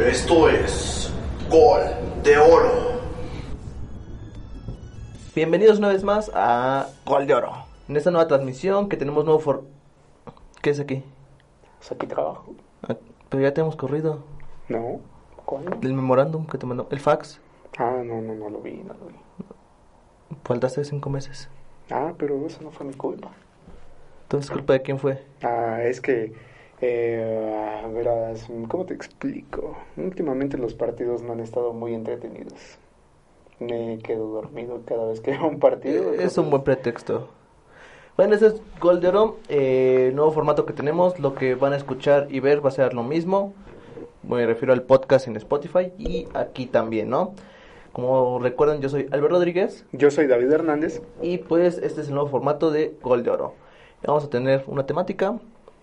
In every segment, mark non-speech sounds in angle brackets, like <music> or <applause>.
Esto es Gol de Oro. Bienvenidos una vez más a Gol de Oro. En esta nueva transmisión que tenemos nuevo for... ¿Qué es aquí? Pues aquí trabajo. Ah, Pero ya te hemos corrido. No, ¿cuándo? El memorándum que te mandó. El fax. Ah, no, no, no lo vi, no lo vi. Faltaste cinco meses. Ah, pero eso no fue mi culpa. Entonces, ¿culpa de quién fue? Ah, es que, eh, verás, ¿cómo te explico? Últimamente los partidos no han estado muy entretenidos. Me quedo dormido cada vez que veo un partido. Eh, es entonces- un buen pretexto. Bueno, ese es Gol de Oro. eh, nuevo formato que tenemos. Lo que van a escuchar y ver va a ser lo mismo. Me refiero al podcast en Spotify y aquí también, ¿no? Como recuerdan, yo soy Albert Rodríguez. Yo soy David Hernández, Y pues este es el nuevo formato de Gol de Oro. Vamos a tener una temática.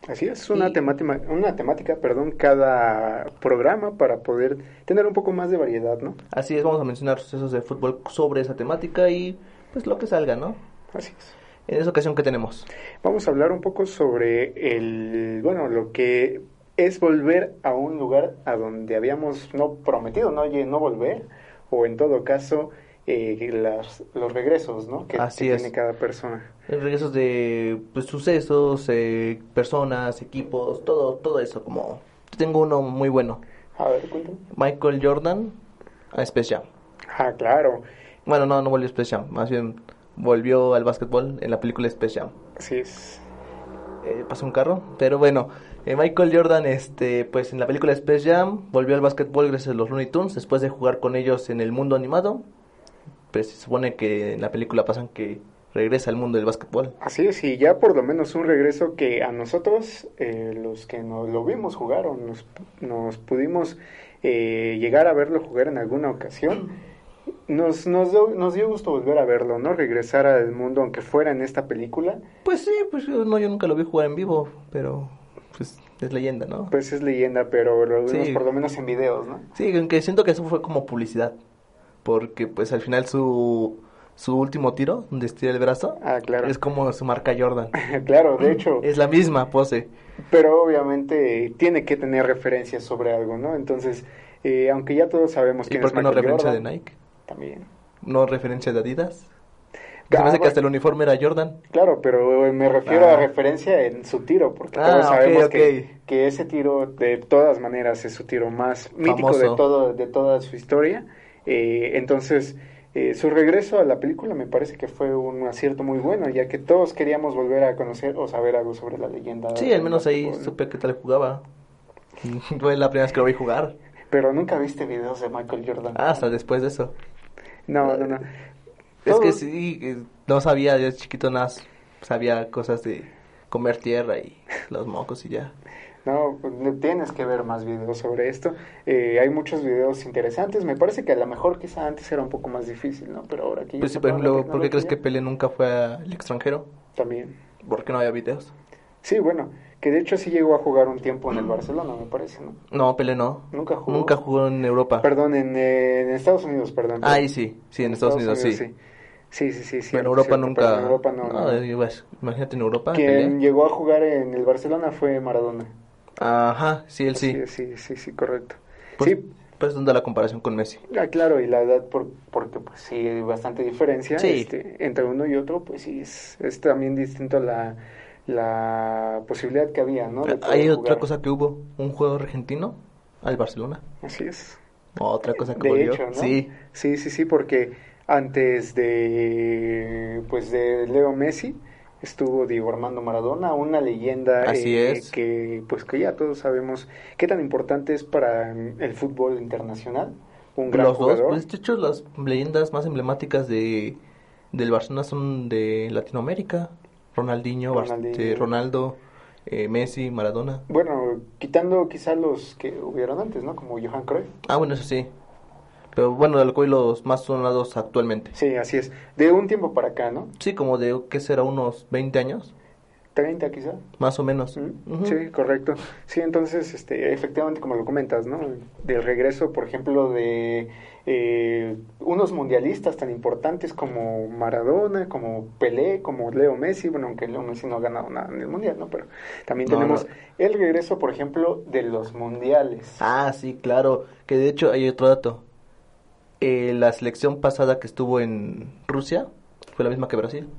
Así es, una, Y- temática, una temática, perdón, cada programa para poder tener un poco más de variedad, ¿no? Así es, vamos a mencionar sucesos de fútbol sobre esa temática y pues lo que salga, ¿no? Así es. En esa ocasión que tenemos. Vamos a hablar un poco sobre el, bueno, lo que es volver a un lugar a donde habíamos no prometido, no, Oye, no volver, o en todo caso, eh, las- los regresos, ¿no? Que, Así que es. tiene cada persona. Regresos de pues, sucesos, eh, personas, equipos, todo, todo eso. Como tengo uno muy bueno. A ver, cuéntame. Michael Jordan a Space Jam. Ah, claro, Bueno, no, no volvió a Space Jam. Más bien volvió al básquetbol en la película Space Jam. así es. eh, pasó un carro, pero bueno, eh, Michael Jordan, este, pues en la película Space Jam volvió al básquetbol gracias a los Looney Tunes después de jugar con ellos en el mundo animado. Pues se supone que en la película pasan que regresa al mundo del básquetbol. Así es, y ya por lo menos un regreso que a nosotros, eh, los que nos lo vimos jugar o nos, nos pudimos eh, llegar a verlo jugar en alguna ocasión, nos, nos, dio, nos dio gusto volver a verlo, ¿no? Regresar al mundo, aunque fuera en esta película, Pues sí, pues yo, no, yo nunca lo vi jugar en vivo, pero pues es leyenda, ¿no? pues es leyenda, pero lo vimos Sí. por lo menos en videos, ¿no? Sí, aunque siento que eso fue como publicidad, porque pues al final su, su último tiro, donde estira el brazo, Ah, claro. es como su marca Jordan. <laughs> claro, de hecho, Es la misma pose. pero obviamente tiene que tener referencias sobre algo, ¿no? Entonces, eh, aunque ya todos sabemos ¿Y quién por es qué no referencia Jordan, de Nike? También. No referencia de Adidas. Ah, Se me hace que hasta el uniforme era Jordan. Claro, pero me refiero Ah. a referencia en su tiro, porque Ah, todos sabemos. Que, que ese tiro de todas maneras es su tiro más mítico de, todo, de toda su historia. Eh, entonces, eh, su regreso a la película me parece que fue un acierto muy bueno, ya que todos queríamos volver a conocer o saber algo sobre la leyenda. Sí, al menos ahí ¿no? supe que tal jugaba. <laughs> Fue la primera vez que lo vi jugar. Pero nunca viste videos de Michael Jordan. Ah, hasta después de eso. No, no, no. Es que sí, eh, no sabía, yo chiquito nada, sabía cosas de comer tierra y los mocos y ya. No, no tienes que ver más videos sobre esto. Eh, hay muchos videos interesantes. Me parece que a lo mejor quizá antes era un poco más difícil, ¿no? Pero ahora ya Pues sí, por ejemplo, ¿por qué crees que Pele nunca fue al extranjero? También. ¿Por qué no había videos? Sí, bueno, que de hecho sí llegó a jugar un tiempo en el Barcelona, me parece, ¿no? No, Pele no. Nunca jugó. Nunca jugó en Europa. Perdón, en, eh, en Estados Unidos, perdón. Ah, ahí sí, sí, en Estados, Unidos, sí. sí. Sí, sí, sí, sí. Pero en Europa cierto, nunca. en Europa no. no. eh, pues, imagínate en Europa. Quien Pelé. llegó a jugar en el Barcelona fue Maradona. Ajá, sí, él sí. Sí, sí, sí, sí, correcto. Pues, Sí, pues donde la comparación con Messi. Ah, claro, y la edad, por, porque pues sí hay bastante diferencia Sí. este, entre uno y otro, pues sí, es, es también distinto la, la posibilidad que había, ¿no? Hay otra jugar. cosa que hubo, un juego argentino al Barcelona. Así es. Otra cosa que de volvió. hecho, ¿no? Sí, Sí, sí, sí, porque antes de, pues de Leo Messi estuvo Diego Armando Maradona, una leyenda Así eh, es. que pues que ya todos sabemos qué tan importante es para el fútbol internacional, un gran los dos. Pues de hecho, las leyendas más emblemáticas de del Barcelona son de Latinoamérica. Ronaldinho, Bar- Ronaldinho. eh, Ronaldo, eh, Messi, Maradona. Bueno, quitando quizá los que hubieron antes, ¿no? Como Johan Cruyff. Ah, bueno, eso sí. Pero bueno, del cual los más sonados actualmente. Sí, así es. De un tiempo para acá, ¿no? Sí, como de, ¿qué será? Unos 20 años. 30 quizá. Más o menos. ¿Mm? Ujú. Sí, correcto. Sí, entonces, este, efectivamente, como lo comentas, ¿no? Del regreso, por ejemplo, de eh, unos mundialistas tan importantes como Maradona, como Pelé, como Leo Messi, bueno, aunque Leo Messi no ha ganado nada en el mundial, ¿no? Pero también No, tenemos no. el regreso, por ejemplo, de los mundiales. Ah, sí, claro. Que de hecho hay otro dato. Eh, la selección pasada que estuvo en Rusia fue la misma que Brasil.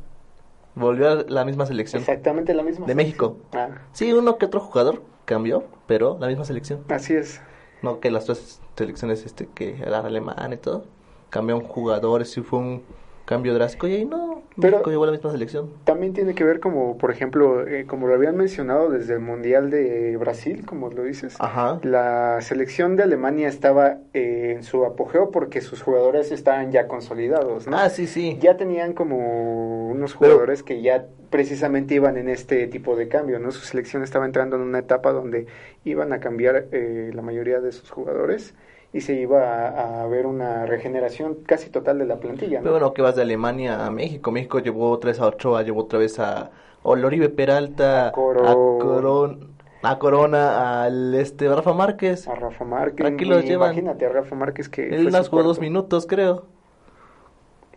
Volvió a la misma selección. Exactamente la misma. De México. Ah, Sí, uno que otro jugador cambió, pero la misma selección. así es. No que las dos selecciones, este, que era alemán y todo, cambiaron jugadores, sí fue un cambio drástico y ahí no, Pero- México llevó la misma selección. También tiene que ver como, por ejemplo, eh, como lo habían mencionado desde el Mundial de Brasil, como lo dices. Ajá. La selección de Alemania estaba eh, en su apogeo porque sus jugadores estaban ya consolidados, ¿no? Ah, sí, sí. Ya tenían como unos Pero- jugadores que ya precisamente iban en este tipo de cambio, ¿no? Su selección estaba entrando en una etapa donde iban a cambiar eh, la mayoría de sus jugadores y se iba a, a ver una regeneración casi total de la plantilla, ¿no? Pero bueno, que vas de Alemania a México. México llevó otra vez a Ochoa, llevó otra vez a Oloribe Peralta, A Coro- a, Coron- a Corona, al este Rafa Márquez. a Rafa Márquez. Aquí los llevan. Imagínate a Rafa Márquez que Él su jugó dos minutos, creo.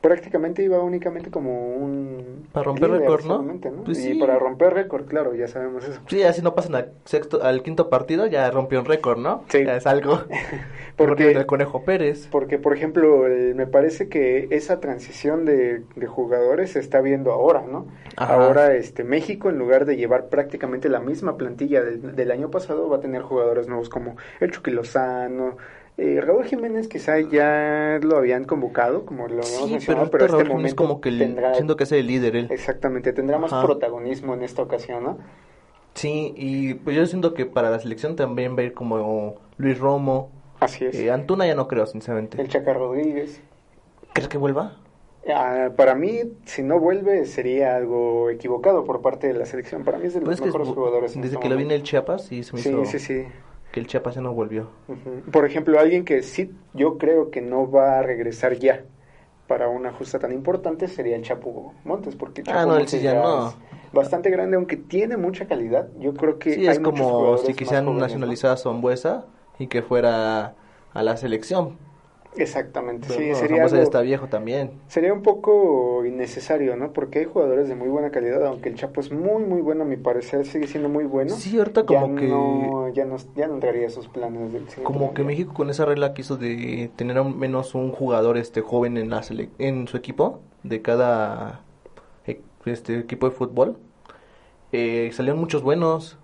Prácticamente iba únicamente como un... Para romper récord, ¿no? ¿no? Pues y sí. para romper récord, claro, ya sabemos eso. Sí, así no pasan al sexto, al quinto partido, ya rompió un récord, ¿no? Sí. Ya es algo. <laughs> Porque- Porque el Conejo Pérez. Porque, por ejemplo, el- me parece que esa transición de, de jugadores se está viendo ahora, ¿no? Ajá. Ahora este México, en lugar de llevar prácticamente la misma plantilla del, del año pasado, va a tener jugadores nuevos como el Chucky Lozano. Eh, Raúl Jiménez quizá ya lo habían convocado, como lo Sí, pero, mencionado, ahorita pero este Raúl momento como que tendrá, siento que es el líder él. exactamente, tendrá más Ajá. protagonismo en esta ocasión, ¿no? Sí, y pues yo siento que para la selección también va a ir como Luis Romo. Así es. Eh, Antuna ya no creo, sinceramente. el Chaca Rodríguez. ¿Crees que vuelva? Ah, para mí, si no vuelve, sería algo equivocado por parte de la selección. Para mí es de los Pues es mejores bu- jugadores. desde este que lo vi en el momento. Chiapas, sí se me Sí, hizo sí, sí. Que el Chiapas ya no volvió. Por ejemplo, alguien que sí, yo creo que no va a regresar ya para una justa tan importante sería el Chapo Montes, porque Chapo Ah, no, Montes sí ya no. es bastante grande, aunque tiene mucha calidad. Yo creo que Sí, hay es como si quisieran nacionalizar a Zambuesa y que fuera a la selección. Exactamente, Pero sí, no, sería algo- está viejo también. Sería un poco innecesario, ¿no? Porque hay jugadores de muy buena calidad, aunque el Chapo es muy, muy bueno, a mi parecer sigue siendo muy bueno. Sí, ahorita ya como que No, ya, no, ya no entraría a sus planes del como que. México con esa regla quiso de tener a un- menos un jugador este joven en la sele- en su equipo de cada e- este equipo de fútbol. Eh, salieron muchos buenos.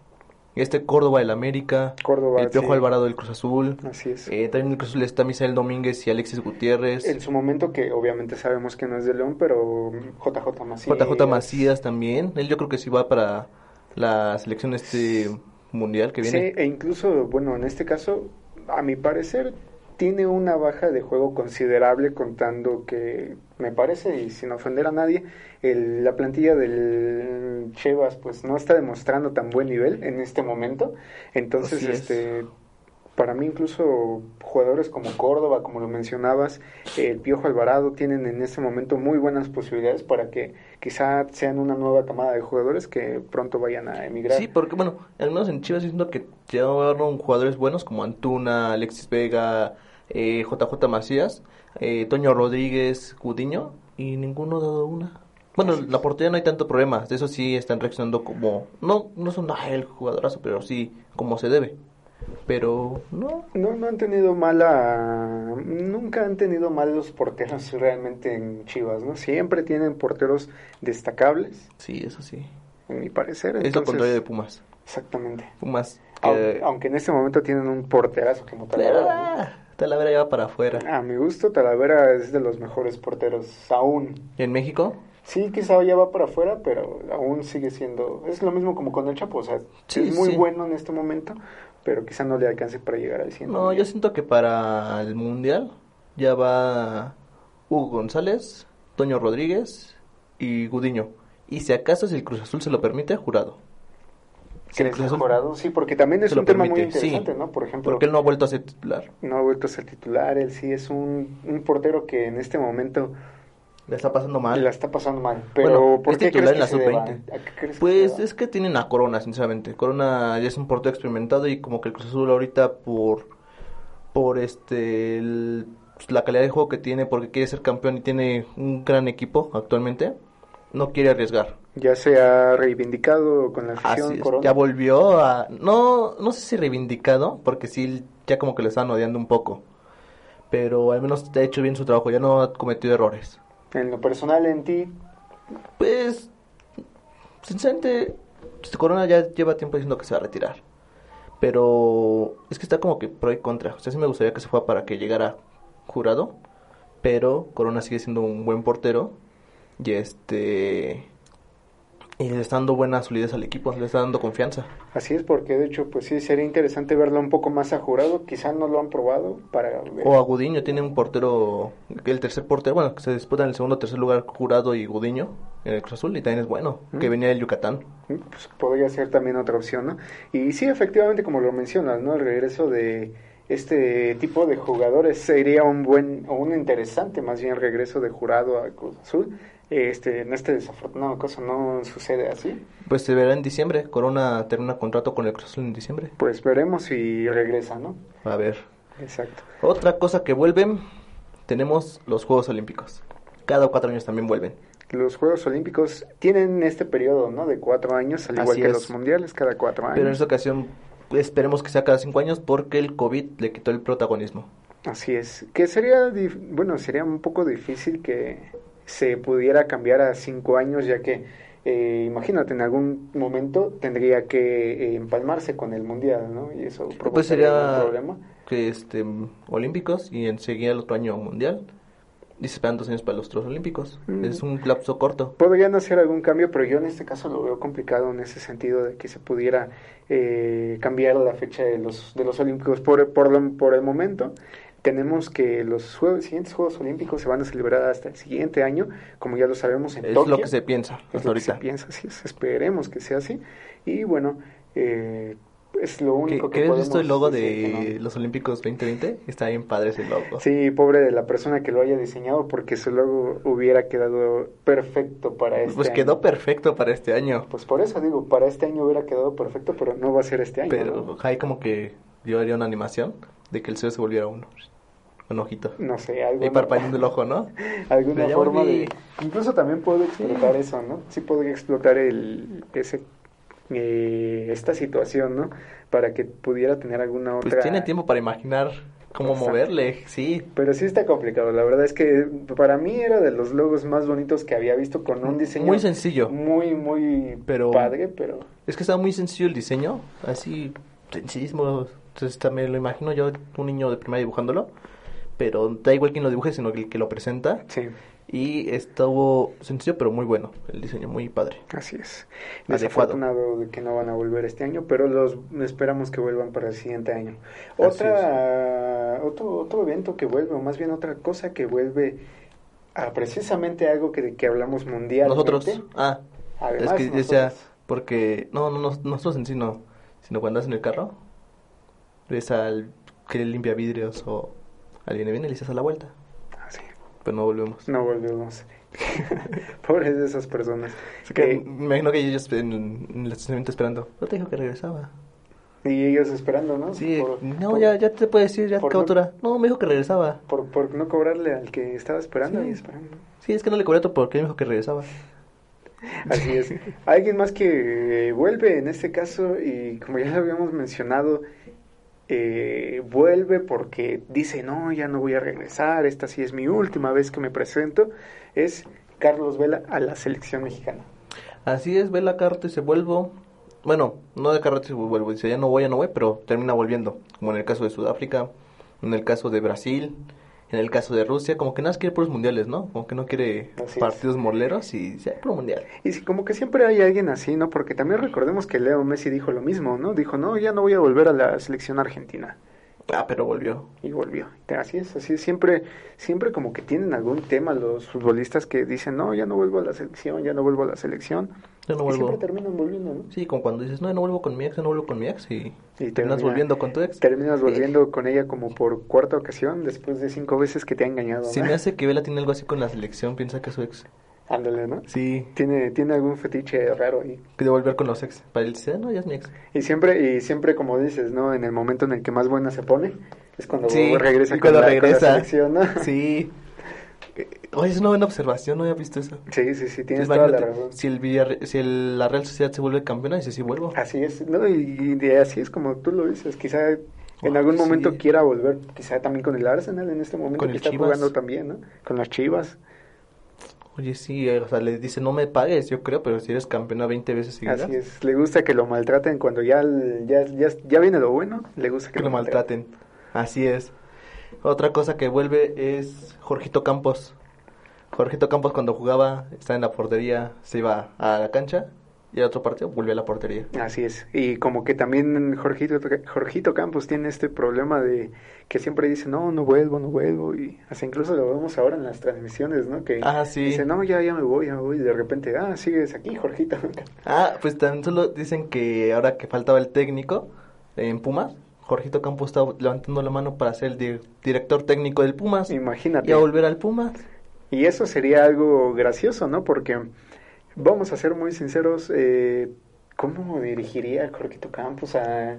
Este Córdoba del América, Córdoba, el Piojo sí. Alvarado del Cruz Azul. Así es. Eh, también el Cruz Azul está Misael Domínguez y Alexis Gutiérrez. En su momento, que obviamente sabemos que no es de León, pero JJ Macías. JJ Macías también. Él yo creo que sí va para la selección este mundial que viene. Sí, e incluso, bueno, en este caso, a mi parecer, tiene una baja de juego considerable, contando que, me parece, y sin ofender a nadie, el- la plantilla del Chivas, pues no está demostrando tan buen nivel en este momento. Entonces, Así es. este. Para mí incluso jugadores como Córdoba, como lo mencionabas, el Piojo Alvarado tienen en este momento muy buenas posibilidades para que quizá sean una nueva camada de jugadores que pronto vayan a emigrar. Sí, porque bueno, al menos en Chivas siento que llegaron jugadores buenos como Antuna, Alexis Vega, eh, JJ Macías, eh, Toño Rodríguez, Gudiño y ninguno ha dado una. Bueno, la portería no hay tanto problema, de eso sí están reaccionando como, no, no son ah, el jugadorazo, pero sí como se debe. Pero no, No, no han tenido mala, nunca han tenido malos porteros realmente en Chivas, ¿no? Siempre tienen porteros destacables, sí, eso sí. en mi parecer. es lo entonces- contrario de Pumas. Exactamente. Pumas. Aunque, que- aunque en este momento tienen un porterazo como Talavera. Talavera ya va para afuera. A mi gusto, Talavera es de los mejores porteros aún. ¿En México? Sí, quizá ya va para afuera, pero aún sigue siendo... Es lo mismo como con el Chapo, o sea, Sí, es muy sí. bueno en este momento, pero quizá no le alcance para llegar al 100. No, yo siento que para el Mundial ya va Hugo González, Toño Rodríguez y Gudiño. Y si acaso, si el Cruz Azul se lo permite, jurado. Si el ¿Crees Cruz Azul mejorado? Sí, porque también es un tema muy sí. interesante, ¿no? Por ejemplo, Porque él no ha vuelto a ser titular. no ha vuelto a ser titular, él sí es un, un portero que en este momento La está pasando mal. La está pasando mal. Pero Bueno, ¿por es qué titular crees en que la se deba? sub-20. ¿A qué crees que Pues es que tienen a Corona, sinceramente. Corona ya es un portero experimentado y como que el Cruz Azul ahorita por por este el- pues, la calidad de juego que tiene porque quiere ser campeón y tiene un gran equipo actualmente, no quiere arriesgar. Ya se ha reivindicado con la afición Corona. ya volvió a no no sé si reivindicado porque sí ya como que le están odiando un poco. Pero al menos ha hecho bien su trabajo, ya no ha cometido errores. En lo personal, en ti, Pues, sinceramente, pues, Corona ya lleva tiempo diciendo que se va a retirar. Pero es que está como que pro y contra. O sea, sí me gustaría que se fuera para que llegara jurado. Pero Corona sigue siendo un buen portero. Y este. Y le está dando buena solidez al equipo, le está dando confianza. así es, porque de hecho, pues sí, sería interesante verlo un poco más a jurado. Quizá no lo han probado para ver. O a Gudiño, tiene un portero, el tercer portero, bueno, que se disputa en el segundo o tercer lugar Jurado y Gudiño en el Cruz Azul. Y también es bueno, que Mm. venía del Yucatán. pues, podría ser también otra opción, ¿no? Y sí, efectivamente, como lo mencionas, ¿no? El regreso de este tipo de jugadores sería un buen, o un interesante más bien regreso de jurado a Cruz Azul. Este, en este desafortunado caso no sucede así. Pues se verá en diciembre. Corona termina contrato con el Cruz Azul en diciembre. Pues veremos si regresa, ¿no? A ver. Exacto. Otra cosa que vuelven, tenemos los Juegos Olímpicos. Cada cuatro años también vuelven. Los Juegos Olímpicos tienen este periodo, ¿no? De cuatro años, al igual Así que es. los mundiales, cada cuatro años. Pero en esta ocasión esperemos que sea cada cinco años porque el COVID le quitó el protagonismo. Así es. Que sería, bueno, sería un poco difícil que se pudiera cambiar a cinco años, ya que, eh, imagínate, en algún momento tendría que eh, empalmarse con el mundial, ¿no? Y eso Pues sería un problema. que este Olímpicos y enseguida el otro año Mundial. Y se esperan dos años para los otros Olímpicos. Mm. Es un lapso corto. Podrían hacer algún cambio, pero yo en este caso lo veo complicado en ese sentido de que se pudiera eh, cambiar la fecha de los, de los Olímpicos. Por, por, por el momento, tenemos que los siguientes Juegos Olímpicos se van a celebrar hasta el siguiente año, como ya lo sabemos en Es Tokio. lo que se piensa Es hasta lo que se ahorita. piensa, es. Esperemos que sea así. Y bueno, eh, es lo ¿Qué, único qué que habías visto el logo de no. los Olímpicos 2020? Está bien padre ese logo. Sí, pobre de la persona que lo haya diseñado porque su logo hubiera quedado perfecto para este pues año. quedó perfecto para este año. Pues por eso digo, para este año hubiera quedado perfecto, pero no va a ser este año. Pero ¿no? hay como que yo haría una animación de que el CEO se volviera uno. Un ojito. No sé, Y alguna, parpadeando el ojo, ¿no? <laughs> alguna forma volví. de... Incluso también puedo explotar eso, ¿no? Sí podría explotar el, ese, eh, esta situación, ¿no? Para que pudiera tener alguna otra... Pues tiene tiempo para imaginar cómo Exacto. moverle, sí. Pero sí está complicado, la verdad es que para mí era de los logos más bonitos que había visto con un diseño Muy sencillo. muy, muy Pero- padre, pero Es que estaba muy sencillo el diseño, así sencillísimo. Entonces también lo imagino yo, un niño de primaria dibujándolo. Pero da igual quien lo dibuje, sino el que lo presenta. sí, Y estuvo sencillo, pero muy bueno. El diseño muy padre. así es. Adecuado. Desafortunado de que no van a volver este año, pero los esperamos que vuelvan para el siguiente año. Otra, otro, otro evento que vuelve, o más bien otra cosa que vuelve a precisamente algo que, de que hablamos mundial. Nosotros, ah, Además, es que nosotros. porque, no, no, no, nosotros en sí no, sino cuando andas en el carro, ves al que limpia vidrios o alguien viene y le a la vuelta, Ah, sí, pero no volvemos. no volvemos. <laughs> Pobres de esas personas. Así que Eh, me imagino que ellos en, en el estacionamiento esperando, no te dijo que regresaba. y ellos esperando, ¿no? Sí, Por- no, por- ya, ya te puedes decir, ya te no- captura. No, me dijo que regresaba. Por, por no cobrarle al que estaba esperando Sí. y esperando. Sí, es que no le cobré todo porque me dijo que regresaba. Así es. <laughs> Alguien más que eh, vuelve en este caso y como ya lo habíamos mencionado, eh, vuelve porque dice, no, ya no voy a regresar, esta sí es mi última vez que me presento, es Carlos Vela a la selección mexicana. Así es, ve la carta y se vuelvo. Bueno, no de carrete se vuelvo, dice ya no voy, ya no voy, pero termina volviendo. Como en el caso de Sudáfrica, en el caso de Brasil, en el caso de Rusia, como que nada más quiere puros mundiales, ¿no? Como que no quiere Así es. partidos moleros y "Ah, puro mundial. Y sí, como que siempre hay alguien así, ¿no? Porque también recordemos que Leo Messi dijo lo mismo, ¿no? Dijo, no, ya no voy a volver a la selección argentina. Ah, pero volvió. y volvió. Así es, así es. Siempre, siempre como que tienen algún tema los futbolistas que dicen, no, ya no vuelvo a la selección, ya no vuelvo a la selección. Yo no Y vuelvo. siempre terminan volviendo, ¿no? Sí, como cuando dices, no, no vuelvo con mi ex, no vuelvo con mi ex y, Y terminas termina- volviendo con tu ex. Terminas volviendo con ella como por cuarta ocasión después de cinco veces que te ha engañado. Si ¿no? me hace que Vela tiene algo así con la selección, piensa que es su ex. Ándale, ¿no? Sí, Tiene, tiene algún fetiche raro ahí. de volver con los ex. Para él dice, "Ah, no, ya es mi ex. Y siempre, y siempre como dices, ¿no? En el momento en el que más buena se pone, es cuando Sí, regresa y cuando con, la, con la regresa. selección, ¿no? Sí. Eh, Oye, es una buena observación, no había visto eso. Sí, sí, sí, tienes Entonces, toda la razón. Si, el Villarre- si el- la Real Sociedad se vuelve campeona, dice, sí vuelvo. Así es, ¿no? Y, así es como tú lo dices, quizá en algún sí. momento quiera volver, quizá también con el Arsenal en este momento Con que el está Chivas. jugando también, ¿no? Con las Chivas. Oye, sí, eh, o sea, le dice, no me pagues, yo creo, pero si eres campeona 20 veces seguidas, Así es, le gusta que lo maltraten cuando ya, ya, ya, ya viene lo bueno, le gusta que, que lo maltraten. Así es. Otra cosa que vuelve es Jorgito Campos. Jorgito Campos cuando jugaba, estaba en la portería, se iba a la cancha y al otro partido volvió a la portería. Así es, y como que también Jorgito, Jorgito Campos tiene este problema de que siempre dice, no, no vuelvo, no vuelvo, y hasta incluso lo vemos ahora en las transmisiones, ¿no? Que Ah, sí. dice, no, ya, ya me voy, ya me voy, y de repente, ah, sigues aquí, Jorgito. <laughs> Ah, pues tan solo dicen que ahora que faltaba el técnico en Pumas, Jorgito Campos estaba levantando la mano para ser el di- director técnico del Pumas Imagínate. y a volver al Pumas. Y eso sería algo gracioso, ¿no? Porque, vamos a ser muy sinceros, eh, ¿cómo dirigiría Jorgito Campos a,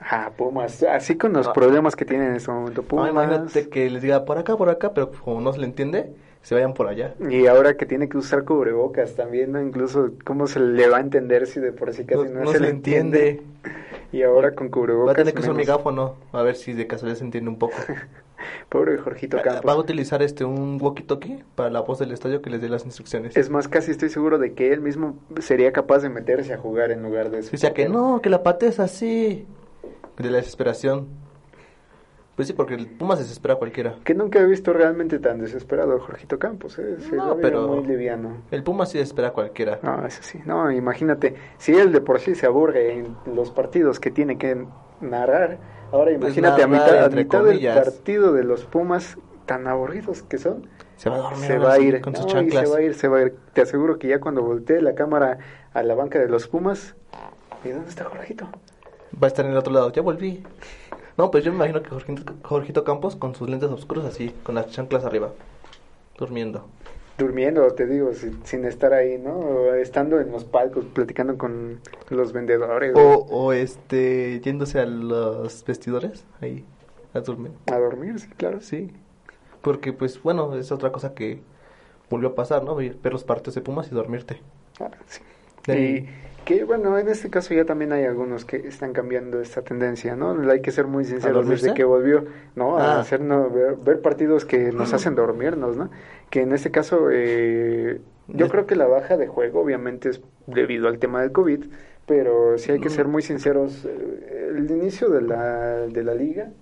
a Pumas? Así con los problemas que tiene en este momento Pumas. imagínate que les diga por acá, por acá, pero como no se le entiende, se vayan por allá. Y ahora que tiene que usar cubrebocas también, ¿no? Incluso, ¿cómo se le va a entender si de por sí casi no, se, le entiende? Y ahora con cubrebocas. Va a tener que usar un menos. megáfono, a ver si de casualidad se entiende un poco. <laughs> Pobre Jorgito Va a Campos. utilizar este un walkie-talkie para la voz del estadio que les dé las instrucciones. Es más, casi estoy seguro de que él mismo sería capaz de meterse a jugar en lugar de eso. Dice que no, que la patees así. De la desesperación. Pues sí, porque el Pumas desespera a cualquiera. Que nunca he visto realmente tan desesperado a Jorgito Campos, ¿eh? Se No, pero- muy liviano. El Pumas sí desespera a cualquiera. No, eso sí. No, imagínate, si él de por sí se aburre en los partidos que tiene que narrar, ahora Pues imagínate a mitad, a mitad del partido de los Pumas, tan aburridos que son, Se va a dormir se ahora va a sí, ir. con sus y chanclas. se va a ir, se va a ir. Te aseguro que ya cuando voltee la cámara a la banca de los Pumas, ¿y dónde está Jorgito? Va a estar en el otro lado. Ya volví. No, pues yo me imagino que Jorgito, Jorgito Campos con sus lentes oscuros así, con las chanclas arriba. Durmiendo. Durmiendo, te digo, sin, sin estar ahí, ¿no? O Estando en los palcos, platicando con los vendedores. O, o este, yéndose a los vestidores, ahí, a dormir. A dormir, sí, claro. Sí. Porque, pues, bueno, es otra cosa que volvió a pasar, ¿no? Ver los partidos de Pumas y dormirte. Ah, sí. Y que bueno, en este caso ya también hay algunos que están cambiando esta tendencia, ¿no? Hay que ser muy sinceros desde que volvió, ¿no? A Ah. hacernos ver, ver partidos que nos hacen dormirnos, ¿no? Que en este caso, eh, yo creo que la baja de juego obviamente es debido al tema del COVID, pero sí hay que ser muy sinceros. eh, El inicio de la, de la liga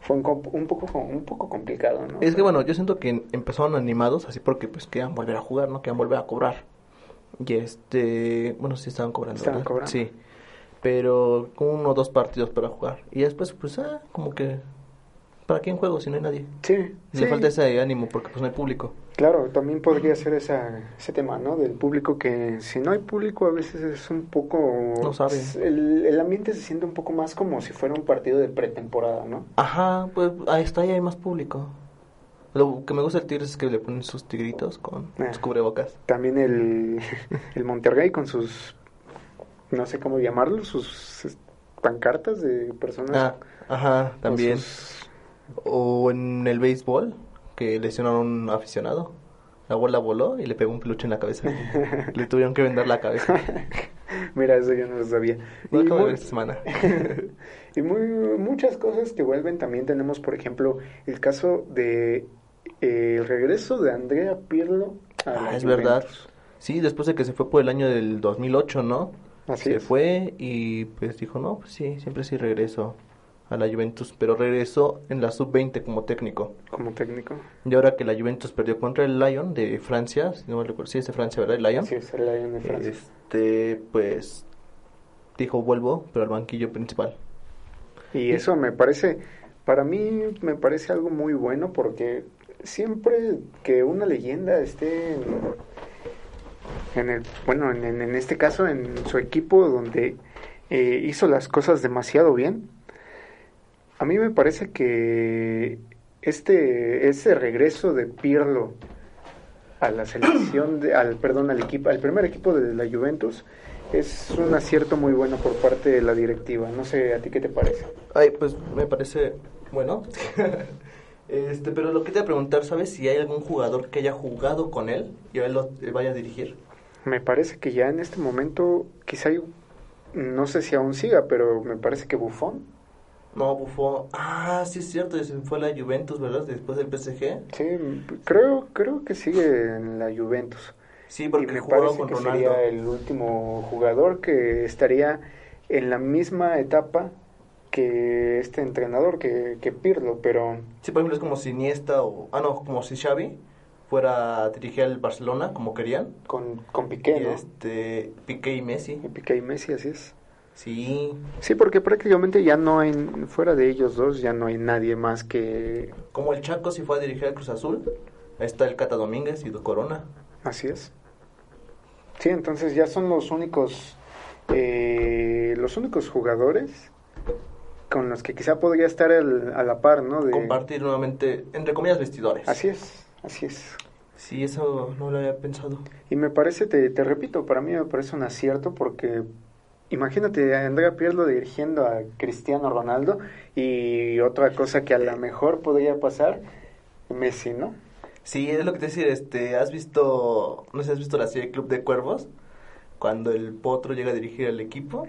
fue un, un poco un poco complicado, ¿no? Es que bueno, yo siento que empezaron animados así porque pues querían volver a jugar, ¿no? Querían volver a cobrar. Y este, bueno, sí estaban cobrando. Estaban cobrando. Sí. Pero uno o dos partidos para jugar. Y después pues ah, como que ¿para quién juego si no hay nadie? Sí, Le sí. falta ese ánimo porque pues no hay público. Claro, también podría ser esa, ese tema, ¿no? Del público que si no hay público a veces es un poco... No sabe. es- El, el ambiente se siente un poco más como si fuera un partido de pretemporada, ¿no? Ajá, pues ahí está, ahí hay más público. Lo que me gusta del Tigres es que le ponen sus tigritos con Ah. sus cubrebocas. También el, <laughs> el Monterrey con sus, no sé cómo llamarlo, sus pancartas de personas. Ah, ajá, o también. sus- O en el béisbol, que lesionaron a un aficionado. La bola voló y le pegó un peluche en la cabeza. <laughs> le tuvieron que vender la cabeza. <laughs> Mira, eso yo no lo sabía. Lo Y acabo de muy- ver esta semana. y muy, muchas cosas que vuelven. También tenemos, por ejemplo, el caso de el regreso de Andrea Pirlo a la Ah, es verdad. Sí, después de que se fue por el año del 2008, ¿no? Así se es. fue y pues dijo, no, pues sí, siempre sí regreso a la Juventus, pero regresó en la sub-20 como técnico. como técnico. Y ahora que la Juventus perdió contra el Lyon de Francia, si no me recuerdo, sí es de Francia, ¿verdad? El Lyon. Así es, el Lion de Francia. Este, pues dijo vuelvo, pero al banquillo principal. Y eso me parece, para mí me parece algo muy bueno porque siempre que una leyenda esté en, el, bueno, en, en este caso en su equipo donde eh, hizo las cosas demasiado bien, a mí me parece que este ese regreso de Pirlo a la selección de, al perdón al equipo al primer equipo de la Juventus es un acierto muy bueno por parte de la directiva no sé a ti qué te parece Ay, pues me parece bueno. <laughs> este, pero lo que te voy a preguntar, ¿sabes si hay algún jugador que haya jugado con él y él lo él vaya a dirigir? me parece que ya en este momento quizá hay, no sé si aún siga pero me parece que Buffon No, Buffon. Ah, sí es cierto, se fue a la Juventus, ¿verdad? Después del PSG. sí creo creo que sigue en la Juventus Sí, y porque me jugaba parece con que Ronaldo. sería el último jugador que estaría en la misma etapa que este entrenador, que, que Pirlo, pero Sí, por ejemplo, es como si Iniesta o... Ah, no, como si Xavi fuera a dirigir al Barcelona, como querían. con, con Piqué, y ¿no? este, Piqué y Messi. Y Piqué y Messi, así es. Sí, Sí, porque prácticamente ya no hay, fuera de ellos dos, ya no hay nadie más que... como el Chaco si fue a dirigir al Cruz Azul. Ahí está el Cata Domínguez y Corona. Así es. Sí, entonces ya son los únicos, eh, los únicos jugadores con los que quizá podría estar el- a la par, ¿no? De, Compartir nuevamente, entre comillas, vestidores. Así es, así es. Sí, eso no lo había pensado. Y me parece, te, te repito, para mí me parece un acierto porque imagínate a Andrea Pirlo dirigiendo a Cristiano Ronaldo y otra cosa que a lo mejor podría pasar, Messi, ¿no? Sí, es lo que te decía, este, ¿has visto, no sé si has visto la serie Club de Cuervos? Cuando el potro llega a dirigir al equipo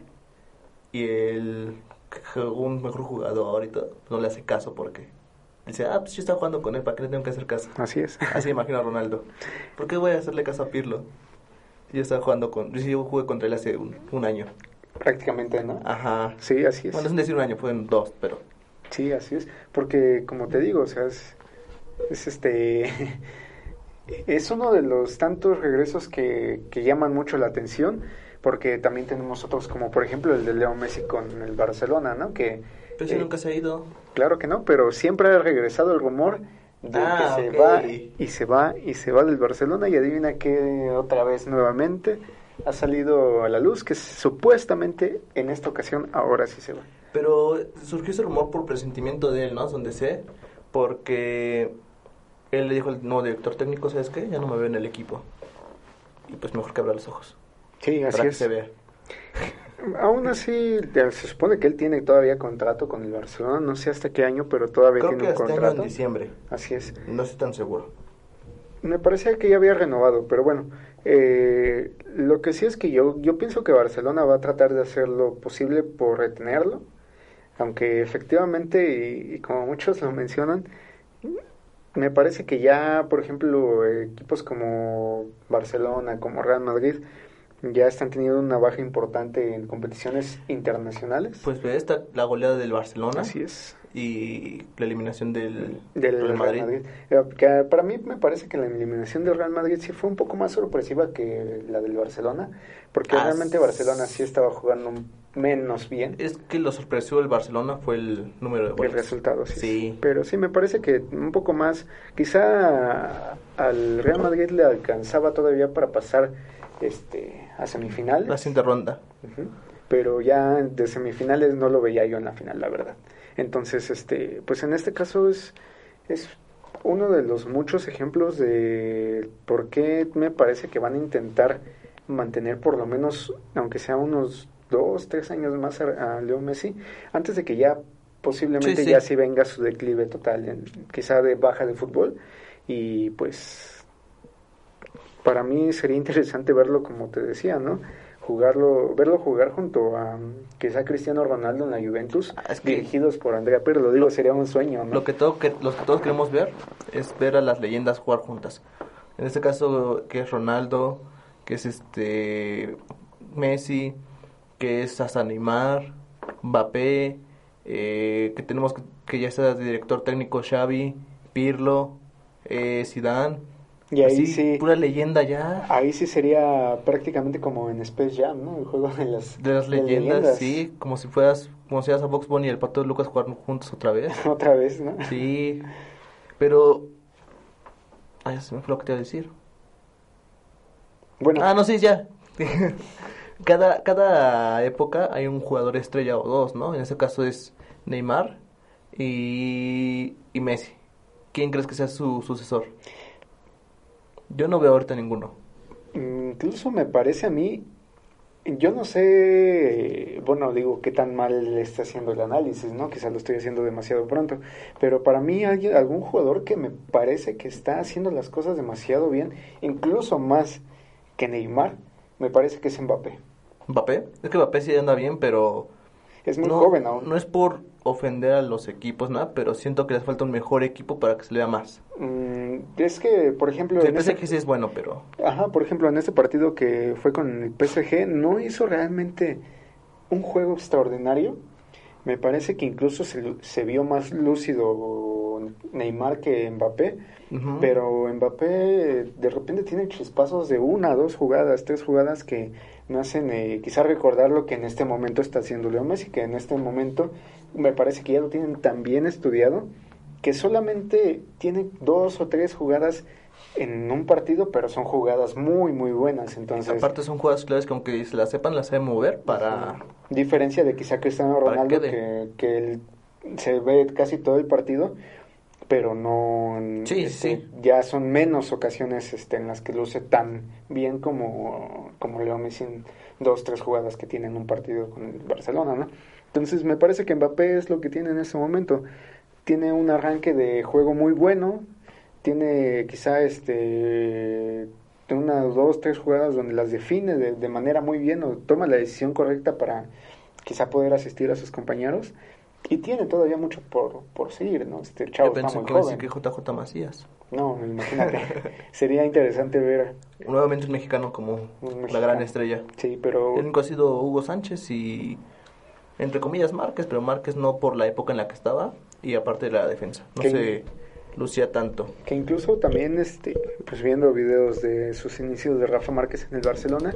y el un mejor jugador y todo, no le hace caso porque dice, ah, pues yo estaba jugando con él, ¿para qué le tengo que hacer caso? Así es. <laughs> Así me imagino a Ronaldo. ¿Por qué voy a hacerle caso a Pirlo? Yo estaba jugando con, yo jugué contra él hace un, un año. Prácticamente, ¿no? Ajá. Sí, así es. Bueno, es decir un año, fueron dos, pero... Sí, así es. Porque, como te digo, o sea, es, es este. <laughs> Es uno de los tantos regresos que, que llaman mucho la atención. Porque también tenemos otros, como por ejemplo el de Leo Messi con el Barcelona, ¿no? Que. Pero si eh, nunca se ha ido. Claro que no, pero siempre ha regresado el rumor de Ah, que se va y se va y se va del Barcelona y adivina que otra vez nuevamente ha salido a la luz que supuestamente en esta ocasión ahora sí se va. Pero surgió ese rumor por presentimiento de él, ¿no? Donde sé, porque él le dijo al nuevo director técnico, ¿sabes qué? Ya no me veo en el equipo. Y pues mejor que abra los ojos. Sí, así para que es. se vea. Aún así, se supone que él tiene todavía contrato con el Barcelona, no sé hasta qué año, pero todavía Creo tiene que un hasta contrato. en diciembre. Así es. No estoy tan seguro. Me parecía que ya había renovado, pero bueno, eh, lo que sí es que yo, yo pienso que Barcelona va a tratar de hacer lo posible por retenerlo, aunque efectivamente, y, y como muchos lo mencionan, me parece que ya, por ejemplo, equipos como Barcelona, como Real Madrid, ya están teniendo una baja importante en competiciones internacionales. Pues ve esta, la goleada del Barcelona Así es. y la eliminación del, del Real Madrid. Madrid. Eh, que para mí me parece que la eliminación del Real Madrid sí fue un poco más sorpresiva que la del Barcelona, porque Ah, realmente Barcelona sí estaba jugando menos bien Es que lo sorpresivo del Barcelona fue el número de el goles. resultado, sí. Sí. Pero sí me parece que un poco más, quizá al Real Madrid le alcanzaba todavía para pasar este a semifinales. La siguiente ronda. Pero ya de semifinales no lo veía yo en la final, la verdad. Entonces, este, pues en este caso es, es uno de los muchos ejemplos de por qué me parece que van a intentar mantener por lo menos, aunque sea unos dos, tres años más a, a Leo Messi, antes de que ya posiblemente Sí, sí. ya sí venga su declive total, en- quizá de baja de fútbol. Y pues para mí sería interesante verlo como te decía, ¿no? Jugarlo, verlo jugar junto a quizá Cristiano Ronaldo en la Juventus, Ah, es que- dirigidos por Andrea Pirlo, digo, sería un sueño, ¿no? Lo que, todo, que, lo que todos queremos ver es ver a las leyendas jugar juntas. En este caso, que es Ronaldo, que es este Messi, que es hasta Neymar, Mbappé, eh, que tenemos que, que ya está de director técnico Xavi, Pirlo, eh, Zidane. Y ahí Así, sí, Pura leyenda ya. ahí sí sería prácticamente como en Space Jam, ¿no? El juego de las, De las leyendas, sí. Como si fueras, como si fueras a Box Bunny y el Pato de Lucas jugar juntos otra vez. <laughs> Otra vez, ¿no? Sí. Pero... Ay, ya se me fue lo que te iba a decir. Bueno, Ah, no, sí, ya. <laughs> cada, cada época hay un jugador estrella o dos, ¿no? En este caso es Neymar y, y Messi. ¿Quién crees que sea su sucesor? Yo no veo ahorita ninguno. incluso me parece a mí, yo no sé, bueno, digo, qué tan mal le está haciendo el análisis, ¿no? Quizás lo estoy haciendo demasiado pronto, pero para mí hay algún jugador que me parece que está haciendo las cosas demasiado bien, incluso más que Neymar, me parece que es Mbappé. ¿Mbappé? Es que Mbappé sí anda bien, pero... Es muy no, joven aún. No es por ofender a los equipos, nada, pero siento que les falta un mejor equipo para que se le vea más. Mm, es que, por ejemplo, El PSG sí es bueno, pero... Ajá, por ejemplo, en este partido que fue con el PSG, no hizo realmente un juego extraordinario. Me parece que incluso se, se vio más lúcido Neymar que Mbappé, pero Mbappé de repente tiene chispazos de una, dos jugadas, tres jugadas que me hacen eh, quizá recordar lo que en este momento está haciendo Leo Messi, que en este momento me parece que ya lo tienen tan bien estudiado que solamente tiene dos o tres jugadas en un partido, pero son jugadas muy, muy buenas. Entonces, Aparte son jugadas claves que aunque se la sepan, las saben mover para... diferencia de quizá Cristiano Ronaldo, que que, que él se ve casi todo el partido, pero no. Sí, este, sí. Ya son menos ocasiones este, en las que luce tan bien como, como Leo Messi en dos, tres jugadas que tiene en un partido con el Barcelona, ¿no? Entonces, me parece que Mbappé es lo que tiene en ese momento. Tiene un arranque de juego muy bueno, tiene quizá este una, dos, tres jugadas donde las define de, de manera muy bien o toma la decisión correcta para quizá poder asistir a sus compañeros y tiene todavía mucho por, por seguir, ¿no? Este Yo chavo está pensé muy que iba a decir joven. que JJ Macías. No, imagínate. <laughs> Sería interesante ver, Nuevamente un mexicano como Un la mexicano. gran estrella. sí, pero El único ha sido Hugo Sánchez y, entre comillas, Márquez, pero Márquez no por la época en la que estaba y aparte de la defensa. No ¿Qué? se lucía tanto. que incluso también este pues viendo videos de sus inicios de Rafa Márquez en el Barcelona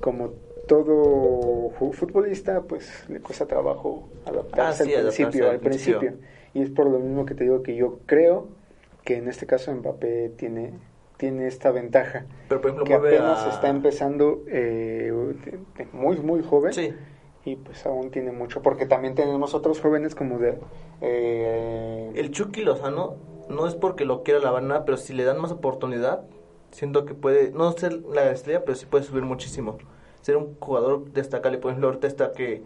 como todo futbolista pues le cuesta trabajo adaptarse Ah, sí, al adaptarse principio al al principio. principio. y es por lo mismo que te digo que yo creo que en este caso Mbappé tiene tiene esta ventaja Pero por ejemplo, que apenas a... está empezando eh, muy muy joven Sí, y pues aún tiene mucho porque también tenemos otros jóvenes como de eh, el Chucky Lozano no es porque lo quiera la banda, pero si le dan más oportunidad, siento que puede, no ser la estrella, pero sí puede subir muchísimo. Ser un jugador destacable, por ejemplo, ahorita está que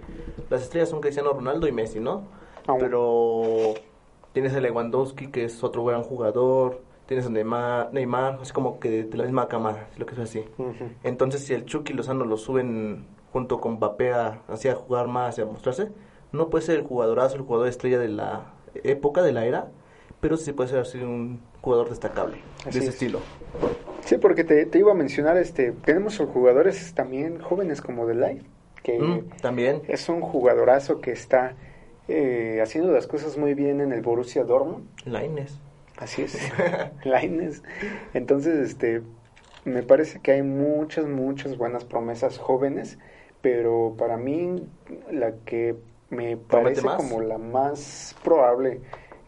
las estrellas son Cristiano Ronaldo y Messi, ¿no? Aún. Pero tienes a Lewandowski, que es otro gran jugador, tienes a Neymar, Neymar así como que de, de la misma cámara, lo que es así. ujú. Entonces, si el Chucky Lozano lo suben junto con Mbappé así a jugar más y a mostrarse, no puede ser el jugadorazo, el jugador estrella de la época, de la era, pero sí puede ser así un jugador destacable Así de ese es. estilo. Sí, porque te, te iba a mencionar, este, tenemos jugadores también jóvenes como Delay, que Mm, también, es un jugadorazo que está eh, haciendo las cosas muy bien en el Borussia Dortmund. Laines. Así es, <laughs> Lainez. Entonces, este, me parece que hay muchas, muchas buenas promesas jóvenes, pero para mí la que me ¿Promete parece como la más probable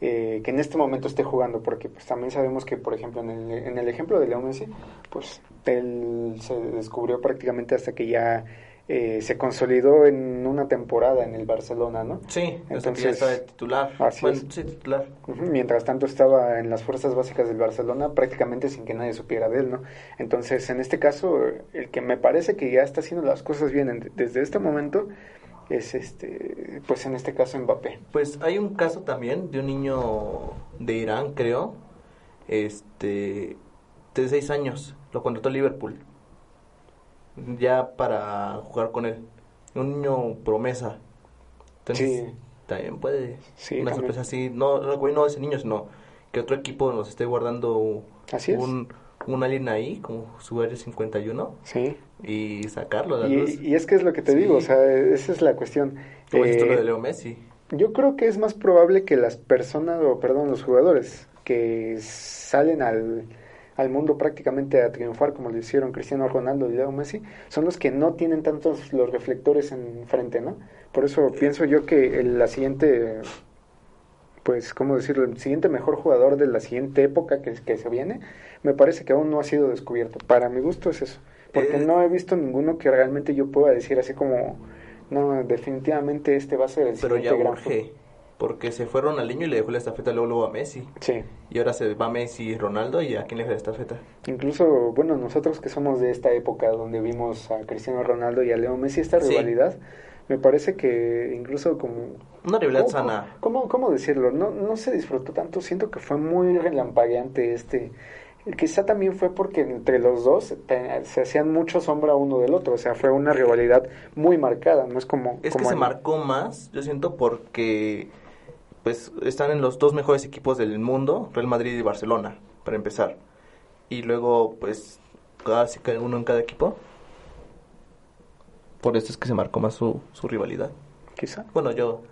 eh, que en este momento esté jugando, porque pues también sabemos que, por ejemplo, en el, en el ejemplo de Leo Messi, pues él se descubrió prácticamente hasta que ya eh, se consolidó en una temporada en el Barcelona, ¿no? Sí, entonces de titular. así bueno, es. sí, titular. Mientras tanto estaba en las fuerzas básicas del Barcelona prácticamente sin que nadie supiera de él, ¿no? Entonces, en este caso, el que me parece que ya está haciendo las cosas bien en- desde este momento es este, pues en este caso Mbappé. Pues hay un caso también de un niño de Irán, creo, este, de 6 años, lo contrató Liverpool, ya para jugar con él. Un niño promesa. Entonces, Sí. también puede Sí, una también. sorpresa así. No, no, no ese niño, sino que otro equipo nos esté guardando Así es. un, un alien ahí, como su área 51, Sí. Y sacarlo a la luz. Y, y es que es lo que te Sí. digo, o sea, esa es la cuestión. Como Eh, de Leo Messi. Yo creo que es más probable que las personas, o perdón, los jugadores que salen al, al mundo prácticamente a triunfar como lo hicieron Cristiano Ronaldo y Leo Messi, son los que no tienen tantos los reflectores en frente, ¿no? Por eso pienso yo que el- la siguiente, pues, ¿cómo decirlo? El siguiente mejor jugador de la siguiente época que, que se viene, me parece que aún no ha sido descubierto. Para mi gusto es eso. Porque Eh. no he visto ninguno que realmente yo pueda decir así como, no, definitivamente este va a ser el Pero siguiente ya gran urge. Porque se fue Ronaldinho y le dejó la estafeta luego, luego a Messi. Sí. Y ahora se va Messi y Ronaldo y a quién le deja la estafeta. Incluso, bueno, nosotros que somos de esta época donde vimos a Cristiano Ronaldo y a Leo Messi, esta Sí. rivalidad, me parece que incluso como... Una rivalidad ¿cómo, sana. ¿cómo, cómo decirlo? No, no se disfrutó tanto, siento que fue muy relampagueante este... Quizá también fue porque entre los dos se hacían mucho sombra uno del otro, o sea, fue una rivalidad muy marcada, no es como... Es que se marcó más, yo siento, porque pues están en los dos mejores equipos del mundo, Real Madrid y Barcelona, para empezar. Y luego, pues, casi cada uno en cada equipo. Por eso es que se marcó más su, su rivalidad. Quizá. Bueno, yo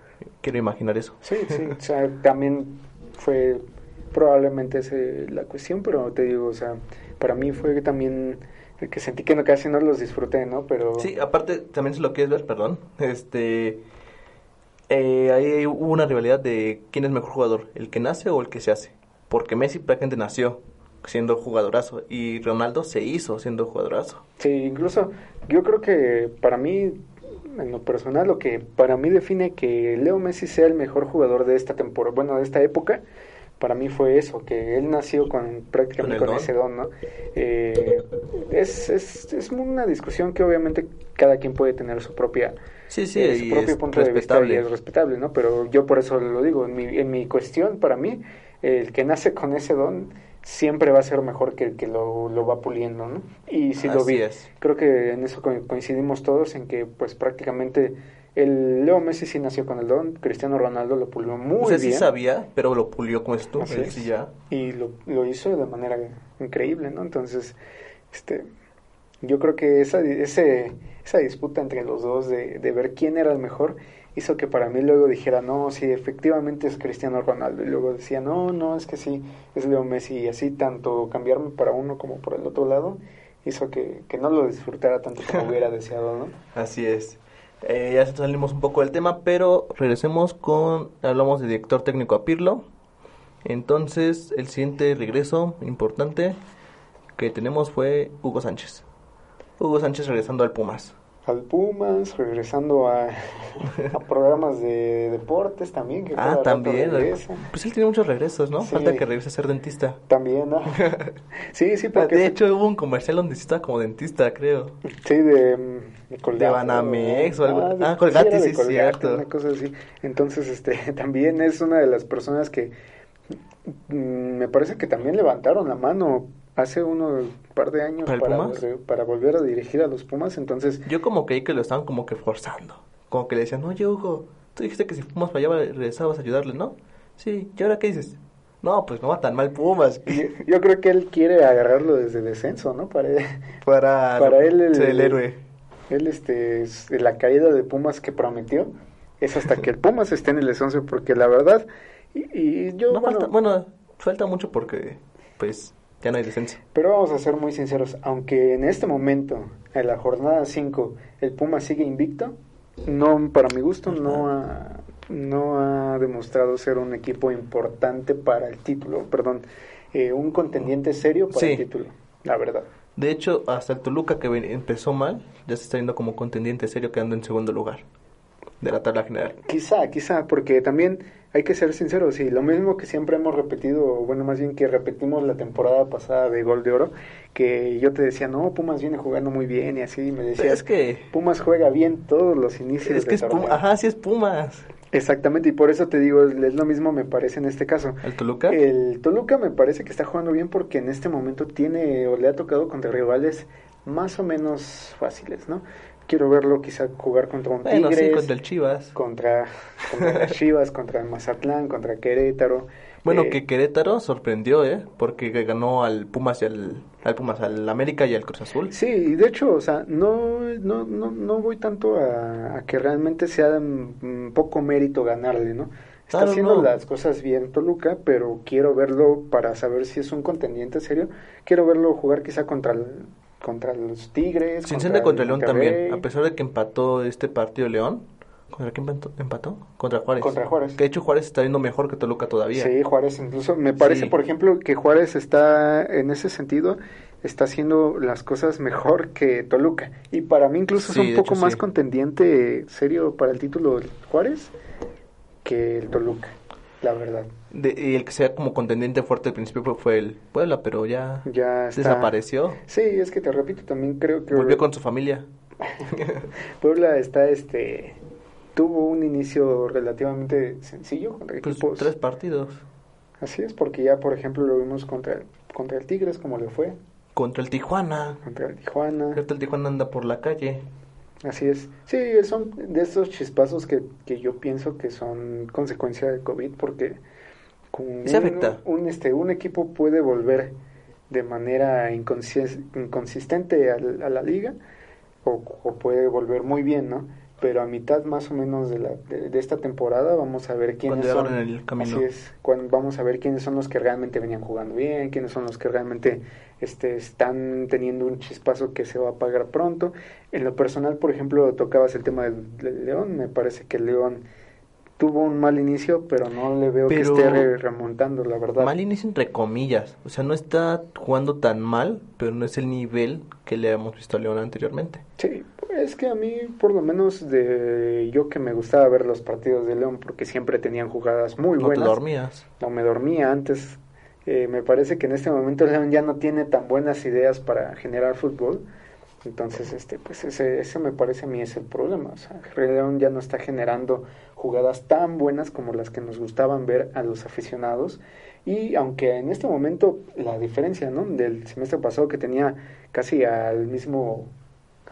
quiero imaginar eso. Sí, sí, o sea, también fue probablemente esa la cuestión, pero te digo, o sea, para mí fue también el que sentí que no, casi no los disfruté, ¿no? Pero Sí, aparte, también si lo quieres ver, perdón, este... eh, ahí hubo una rivalidad de quién es mejor jugador, el que nace o el que se hace. Porque Messi prácticamente nació siendo jugadorazo y Ronaldo se hizo siendo jugadorazo. sí, incluso yo creo que para mí, en lo personal, lo que para mí define que Leo Messi sea el mejor jugador de esta temporada, bueno, de esta época, para mí fue eso, que él nació con prácticamente Con ese don, ¿no? Eh, es, es, es una discusión que obviamente cada quien puede tener su propia Sí, sí, eh, su propio es punto de vista y respetable. es respetable, ¿no? Pero yo por eso lo digo, en mi, en mi cuestión, para mí, el que nace con ese don siempre va a ser mejor que el que lo, lo va puliendo, ¿no? Y si lo vi, es. creo que en eso co- coincidimos todos, en que pues prácticamente el Leo Messi sí nació con el don, Cristiano Ronaldo lo pulió muy o sea, bien. sí sabía, pero lo pulió como es tú, Así es. sí ya. y lo, lo hizo de manera increíble, ¿no? Entonces, este, yo creo que esa, ese, esa disputa entre los dos de, de ver quién era el mejor hizo que para mí luego dijera, no, sí, efectivamente es Cristiano Ronaldo. Y luego decía, no, no, es que sí, es Leo Messi. Y así tanto cambiarme para uno como por el otro lado hizo que, que no lo disfrutara tanto como <laughs> hubiera deseado, ¿no? Así es. Eh, ya salimos un poco del tema, pero regresemos con, hablamos de director técnico a Pirlo. Entonces, el siguiente regreso importante que tenemos fue Hugo Sánchez. Hugo Sánchez regresando al Pumas. Al Pumas, regresando a, <laughs> a programas de deportes también. Que Ah, también. Pues él tiene muchos regresos, ¿no? Sí. Falta que regrese a ser dentista. También, ¿no? <laughs> sí, sí, porque... De hecho, hubo un comercial donde sí estaba como dentista, creo. Sí, de, mm, de Banamex o algo- de- ah, Colgate, de sí, Colgate, cierto. Una cosa así. Entonces, este, <laughs> también es una de las personas que mm, me parece que también levantaron la mano hace unos par de años ¿Para el volver a dirigir a los Pumas. Entonces, Yo como creí que lo estaban como que forzando. Como que le decían, oye Hugo, tú dijiste que si Pumas fallaba regresabas a ayudarle, ¿no? Sí, ¿y ahora qué dices? No, pues no va tan mal Pumas. yo, yo creo que él quiere agarrarlo desde descenso, ¿no? Para, Para, para él el, el héroe. Él, este, es la caída de Pumas que prometió es hasta que el Pumas esté en el descenso, porque la verdad, y, y yo, No bueno, falta, bueno, falta mucho porque, pues, ya no hay descenso. Pero vamos a ser muy sinceros, aunque en este momento, en la jornada 5, el Puma sigue invicto, no para mi gusto no ha, no ha demostrado ser un equipo importante para el título, perdón, eh, un contendiente serio para Sí. el título, la verdad. De hecho, hasta el Toluca que empezó mal, ya se está viendo como contendiente serio quedando en segundo lugar de la tabla general. Quizá, quizá, porque también hay que ser sinceros, y lo mismo que siempre hemos repetido, bueno, más bien que repetimos la temporada pasada de Gol de Oro, que yo te decía, no, Pumas viene jugando muy bien, y así me Pero decías, es que, Pumas juega bien todos los inicios es que de es. Pumas, ajá, sí es Pumas. Exactamente, y por eso te digo, es lo mismo me parece en este caso. ¿El Toluca? El Toluca me parece que está jugando bien porque en este momento tiene o le ha tocado contra rivales más o menos fáciles, ¿no? Quiero verlo quizá jugar contra un bueno, sí, Tigres, contra el Chivas. contra, contra las <laughs> Chivas, contra el Mazatlán, contra Querétaro. Bueno, Eh, que Querétaro sorprendió, ¿eh? Porque ganó al Pumas y al, al Pumas, al América y al Cruz Azul. Sí, y de hecho, o sea, no, no, no, no voy tanto a, a que realmente sea un poco mérito ganarle, ¿no? Está Claro, haciendo no. las cosas bien Toluca, pero quiero verlo para saber si es un contendiente serio. Quiero verlo jugar quizá contra el- contra los Tigres. Sin ser de contra el León también, a pesar de que empató este partido León. ¿Contra quién empató? empató? Contra Juárez. Contra Juárez. Que de hecho Juárez está yendo mejor que Toluca todavía. Sí, Juárez incluso. Me parece, Sí. por ejemplo, que Juárez está en ese sentido está haciendo las cosas mejor que Toluca. Y para mí incluso Sí, es un poco hecho, más sí. contendiente serio para el título Juárez que el Toluca, la verdad. De- y el que sea como contendiente fuerte al principio fue- el Puebla, pero ya Ya está. desapareció. Sí, es que te repito, también creo que Volvió con su <laughs> familia. Puebla está este tuvo un inicio relativamente sencillo contra Pues equipos. tres partidos. Así es, porque ya por ejemplo lo vimos contra el, contra el Tigres como le fue, Contra el Tijuana. contra el Tijuana. Ahorita el Tijuana anda por la calle. Así es. Sí, son de estos chispazos que, que yo pienso que son consecuencia del COVID porque con Se un, afecta. un, este, un equipo puede volver de manera inconsis- inconsistente al- a, la liga o, o puede volver muy bien, ¿no? Pero a mitad más o menos de, la, de, de esta temporada vamos a ver quiénes Cuando son. el camino. Así es, cuando vamos a ver quiénes son los que realmente venían jugando bien, quiénes son los que realmente este, están teniendo un chispazo que se va a apagar pronto. En lo personal, por ejemplo, tocabas el tema del, del León. Me parece que el León tuvo un mal inicio, pero no le veo Pero- que esté re- remontando, la verdad. Mal inicio entre comillas. O sea, no está jugando tan mal, pero no es el nivel que le hemos visto a León anteriormente. Sí, es que a mí, por lo menos, de yo que me gustaba ver los partidos de León, porque siempre tenían jugadas muy no buenas. dormías. no me dormía antes. Eh, me parece que en este momento León ya no tiene tan buenas ideas para generar fútbol. Entonces, este, pues ese, ese me parece a mí es el problema. O sea, León ya no está generando jugadas tan buenas como las que nos gustaban ver a los aficionados. Y aunque en este momento la diferencia, ¿no? Del semestre pasado que tenía casi al mismo,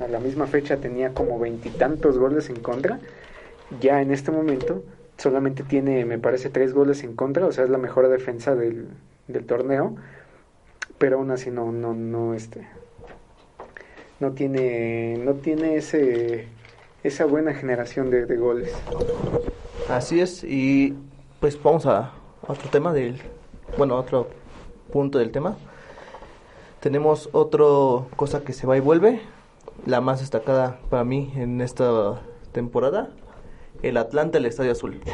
a la misma fecha tenía como veintitantos goles en contra, ya en este momento solamente tiene, me parece, tres goles en contra, o sea, es la mejor defensa del, del torneo, pero aún así no, no, no, este, no tiene, no tiene ese, esa buena generación de, goles. Así es, y pues vamos a otro tema del, bueno, otro punto del tema. Tenemos otra cosa que se va y vuelve, la más destacada para mí en esta temporada, el Atlante, el Estadio Azul. <laughs>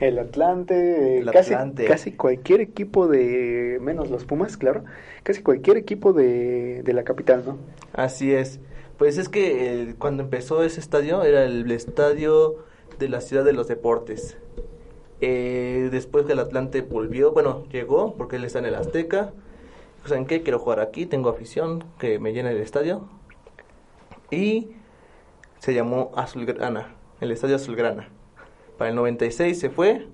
El Atlante, El casi, Atlante. casi cualquier equipo de, menos los Pumas, claro, casi cualquier equipo de, de la capital, ¿no? Así es. Pues es que eh, cuando empezó ese estadio era el estadio de la ciudad de los deportes. Eh, después que el Atlante volvió, bueno, llegó porque él está en el Azteca. ¿Saben qué? Quiero jugar aquí, tengo afición que me llena el estadio. Y se llamó Azulgrana, el estadio Azulgrana. Para el 96 se fue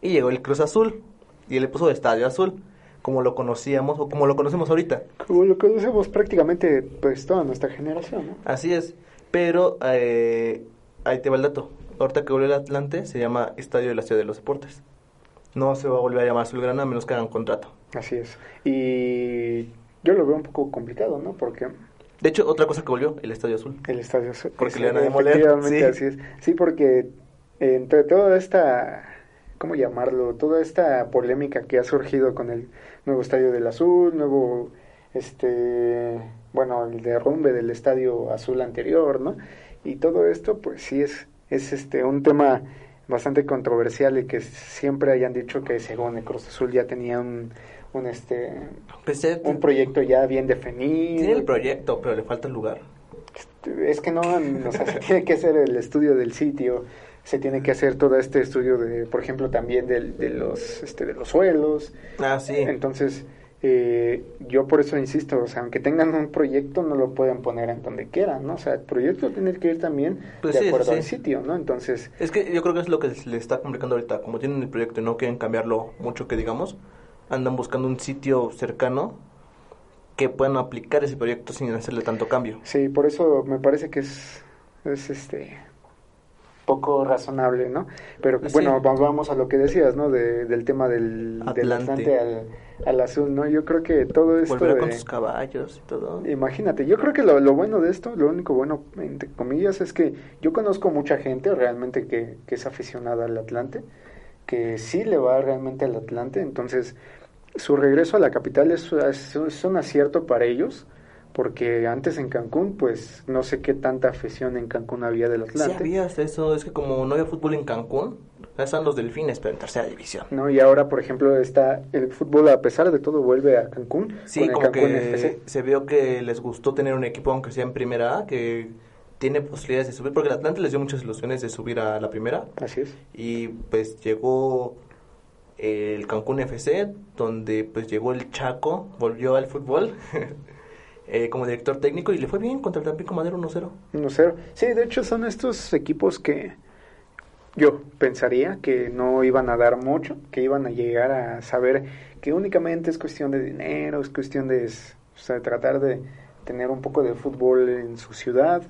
y llegó el Cruz Azul y él le puso Estadio Azul, como lo conocíamos o como lo conocemos ahorita. Como lo conocemos prácticamente pues toda nuestra generación, ¿no? Así es, pero eh, ahí te va el dato. Ahorita que volvió el Atlante se llama Estadio de la Ciudad de los Deportes. No se va a volver a llamar Azulgrana a menos que hagan contrato. Así es. Y yo lo veo un poco complicado, ¿no? Porque De hecho, otra cosa que volvió, el Estadio Azul. el estadio... es- Porque es- le van a demoler, sí. así es. Sí, porque entre toda esta... ¿Cómo llamarlo? Toda esta polémica que ha surgido con el nuevo estadio del Azul, nuevo... este Bueno, el derrumbe del estadio azul anterior, ¿no? Y todo esto, pues sí es, es este un tema bastante controversial y que siempre hayan dicho que según el Cruz Azul ya tenía un, un este Pues, un proyecto ya bien definido. tiene el proyecto, pero le falta el lugar. Es que no, o sea, se <laughs> tiene que hacer el estudio del sitio, se tiene que hacer todo este estudio de, por ejemplo, también del- de los, este, de los suelos. Ah, sí. Entonces, eh, yo por eso insisto, o sea, aunque tengan un proyecto, no lo pueden poner en donde quieran, ¿no? O sea, el proyecto tiene que ir también Pues de sí, acuerdo sí. al sitio, ¿no? Entonces, Es que yo creo que es lo que le está complicando ahorita. Como tienen el proyecto y no quieren cambiarlo mucho, que digamos, andan buscando un sitio cercano que puedan aplicar ese proyecto sin hacerle tanto cambio. sí, por eso me parece que es, es este poco razonable, ¿no? Pero bueno, vamos a lo que decías, ¿no? De- del tema del Atlante. Al, al azul, ¿no? Yo creo que todo esto Volverá de- con sus caballos y todo. Imagínate, yo creo que lo, lo bueno de esto, lo único bueno, entre comillas, es que yo conozco mucha gente realmente que, que es aficionada al Atlante, que sí le va realmente al Atlante, entonces su regreso a la capital es, es- es un acierto para ellos, porque antes en Cancún, pues no sé qué tanta afición en Cancún había del Sí, Atlante. habías eso. Es que como no había fútbol en Cancún, están los delfines, pero en tercera división. ¿no? Y ahora, por ejemplo, está el fútbol, a pesar de todo, vuelve a Cancún. Sí, con el como Cancún que FC. se vio que les gustó tener un equipo, aunque sea en primera A, que tiene posibilidades de subir, porque el Atlante les dio muchas ilusiones de subir a la primera. Así es. Y pues llegó el Cancún FC, donde pues llegó el Chaco, volvió al fútbol <laughs> eh, como director técnico y le fue bien contra el Tampico Madero 1-0. 1-0. Sí, de hecho son estos equipos que yo pensaría que no iban a dar mucho, que iban a llegar a saber que únicamente es cuestión de dinero, es cuestión de o sea, tratar de tener un poco de fútbol en su ciudad,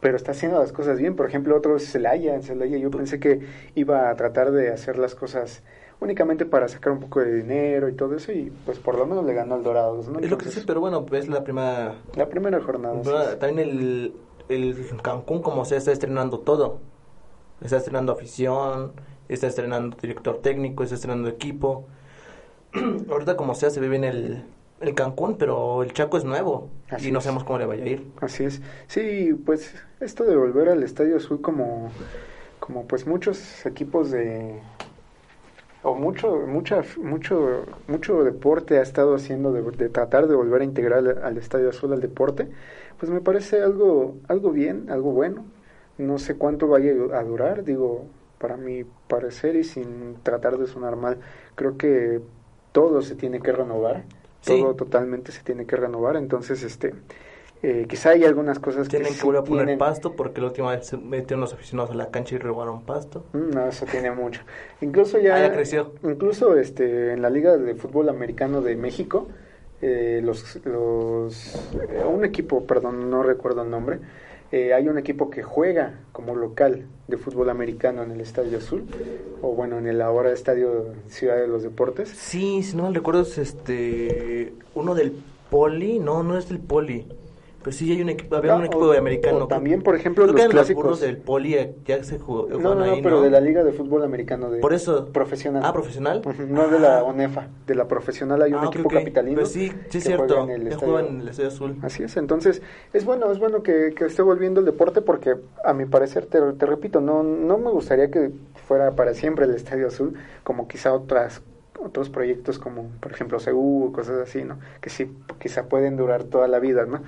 pero está haciendo las cosas bien. Por ejemplo, otro es Celaya. En Celaya yo pensé que iba a tratar de hacer las cosas únicamente para sacar un poco de dinero y todo eso, y pues por lo menos le ganó al Dorados, ¿no? es lo que sí, pero bueno, es la primera... La primera jornada. También el, el Cancún, como sea, está estrenando todo. Está estrenando afición, está estrenando director técnico, está estrenando equipo. <clears throat> Ahorita como sea se ve bien el, el Cancún, pero el Chaco es nuevo Así y no es. sabemos cómo le vaya a ir. Así es. Sí, pues esto de volver al Estadio Azul como, como pues muchos equipos de o mucho mucha mucho mucho deporte ha estado haciendo de, de tratar de volver a integrar al, al Estadio Azul al deporte, pues me parece algo algo bien, algo bueno. No sé cuánto vaya a durar, digo, para mi parecer y sin tratar de sonar mal, creo que todo se tiene que renovar, Sí. todo totalmente se tiene que renovar, entonces este eh, quizá hay algunas cosas Tienen que volver a poner tienen- pasto porque la última vez se metieron los aficionados a la cancha y robaron pasto. Mm, No, eso tiene mucho. Incluso ya, Ah, ya creció. Incluso este, en la Liga de Fútbol Americano de México, eh, los, los, eh, un equipo, perdón, no recuerdo el nombre, eh, hay un equipo que juega como local de fútbol americano en el Estadio Azul, o bueno, en el ahora Estadio Ciudad de los Deportes. Sí, si no mal recuerdo es este uno del Poli, no, no es del Poli. Pero sí hay un equipo, había un Ah, equipo o- americano. o también, por ejemplo, los clásicos. burros del Poli eh, ya se jugó. No, no, no, pero de la Liga de Fútbol Americano de Por eso. profesional. Ah, profesional. No de la Ah. ONEFA, de la profesional hay un Ah, equipo capitalino. Pues sí, sí es que juega cierto. en el estadio. juega en el Estadio Azul. Así es, entonces es bueno, es bueno que, que esté volviendo el deporte porque a mi parecer, te, te repito, no, no me gustaría que fuera para siempre el Estadio Azul, como quizá otras otros proyectos como por ejemplo CU o cosas así, ¿no? Que sí, quizá pueden durar toda la vida, ¿no?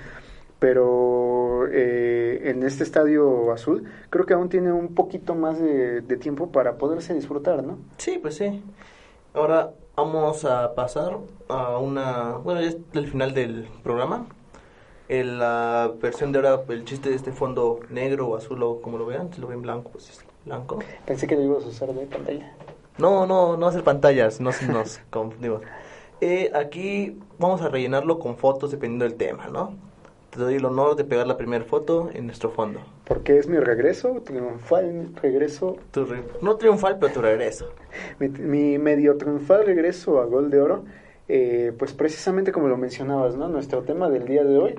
Pero eh, en este Estadio Azul creo que aún tiene un poquito más de, de tiempo para poderse disfrutar, ¿no? Sí, pues sí. Ahora vamos a pasar a una... Bueno, ya es el final del programa. En la versión de ahora, el chiste de este fondo negro o azul o como lo vean, si lo ven blanco, pues es blanco. Pensé que lo ibas a usar de pantalla. No, no, no hacer pantallas, no se nos <laughs> confundimos. Eh, aquí vamos a rellenarlo con fotos dependiendo del tema, ¿no? Te doy el honor de pegar la primera foto en nuestro fondo. Porque es mi regreso, triunfal regreso Tu re- no triunfal, pero tu regreso. Mi, mi medio triunfal regreso a Gol de Oro, eh, pues precisamente como lo mencionabas, ¿no? Nuestro tema del día de hoy,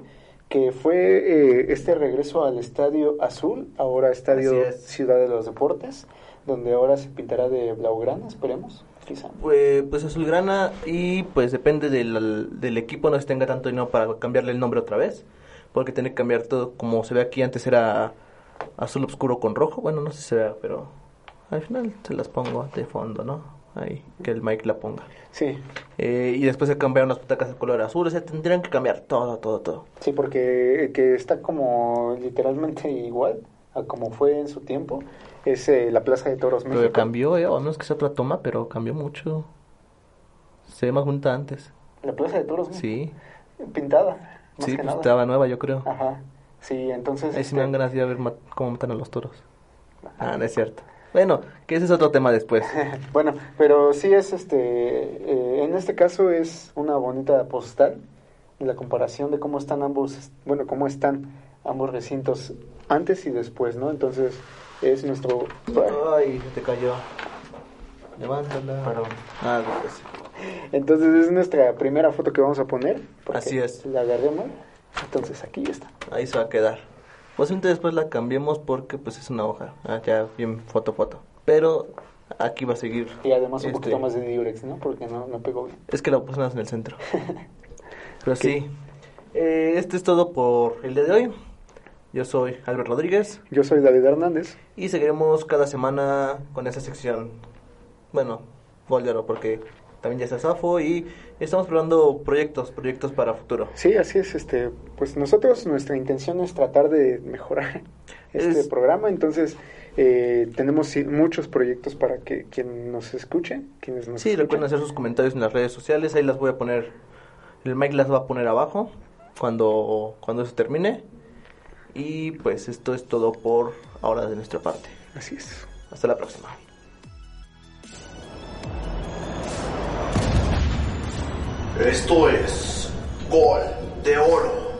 que fue eh, este regreso al Estadio Azul, ahora Estadio es. Ciudad de los Deportes, donde ahora se pintará de blaugrana, esperemos, quizá. Pues, pues azulgrana y pues depende del, del equipo, no se tenga tanto dinero para cambiarle el nombre otra vez. Porque tiene que cambiar todo, como se ve aquí, antes era azul oscuro con rojo. Bueno, no sé si se vea, pero al final se las pongo de fondo, ¿no? Ahí, que el Mike la ponga. Sí, Eh, y después se cambiaron las butacas de color azul, o sea, tendrían que cambiar todo, todo, todo. sí, porque que está como literalmente igual a como fue en su tiempo, es eh, la Plaza de Toros Pero México. cambió, eh, o no es que sea otra toma, pero cambió mucho. Se ve más junta antes. La Plaza de Toros México. Sí, Pintada, más sí, que pues nada. estaba nueva, yo creo. Ajá, sí, entonces... Ahí sí me este, dan ganas de ir a ver cómo matan a los toros. Ah, no es cierto. Bueno, que ese es otro tema después. <laughs> Bueno, pero sí es este, eh, en este caso es una bonita postal, la comparación de cómo están ambos, bueno, cómo están ambos recintos antes y después, ¿no? Entonces, Es nuestro... Ay, se te cayó. Levántala. Perdón. Ah, pues. Entonces es nuestra primera foto que vamos a poner. Así es. La agarré mal. Entonces aquí está. Ahí se va a quedar. Posiblemente después la cambiemos porque pues es una hoja. Ah, ya bien foto foto. Pero aquí va a seguir. Y además un este, poquito más de diurex, ¿no? Porque no, no pegó bien. Es que la pusimos en el centro. <laughs> Pero sí. Eh, este es todo por el día de hoy. Yo soy Albert Rodríguez Yo soy David Hernández. y seguiremos cada semana con esa sección. Bueno, Oro porque también ya está Safo y estamos probando proyectos, proyectos para futuro. Sí, así es. Este, pues nosotros nuestra intención es tratar de mejorar <laughs> este Es- programa. Entonces eh, tenemos muchos proyectos para que quien nos escuche, quienes nos Sí, escuchen. recuerden hacer sus comentarios en las redes sociales, ahí las voy a poner, el Mike las va a poner abajo cuando, cuando eso termine. Y pues esto es todo por ahora de nuestra parte. Así es. Hasta la próxima. Esto es Gol de Oro.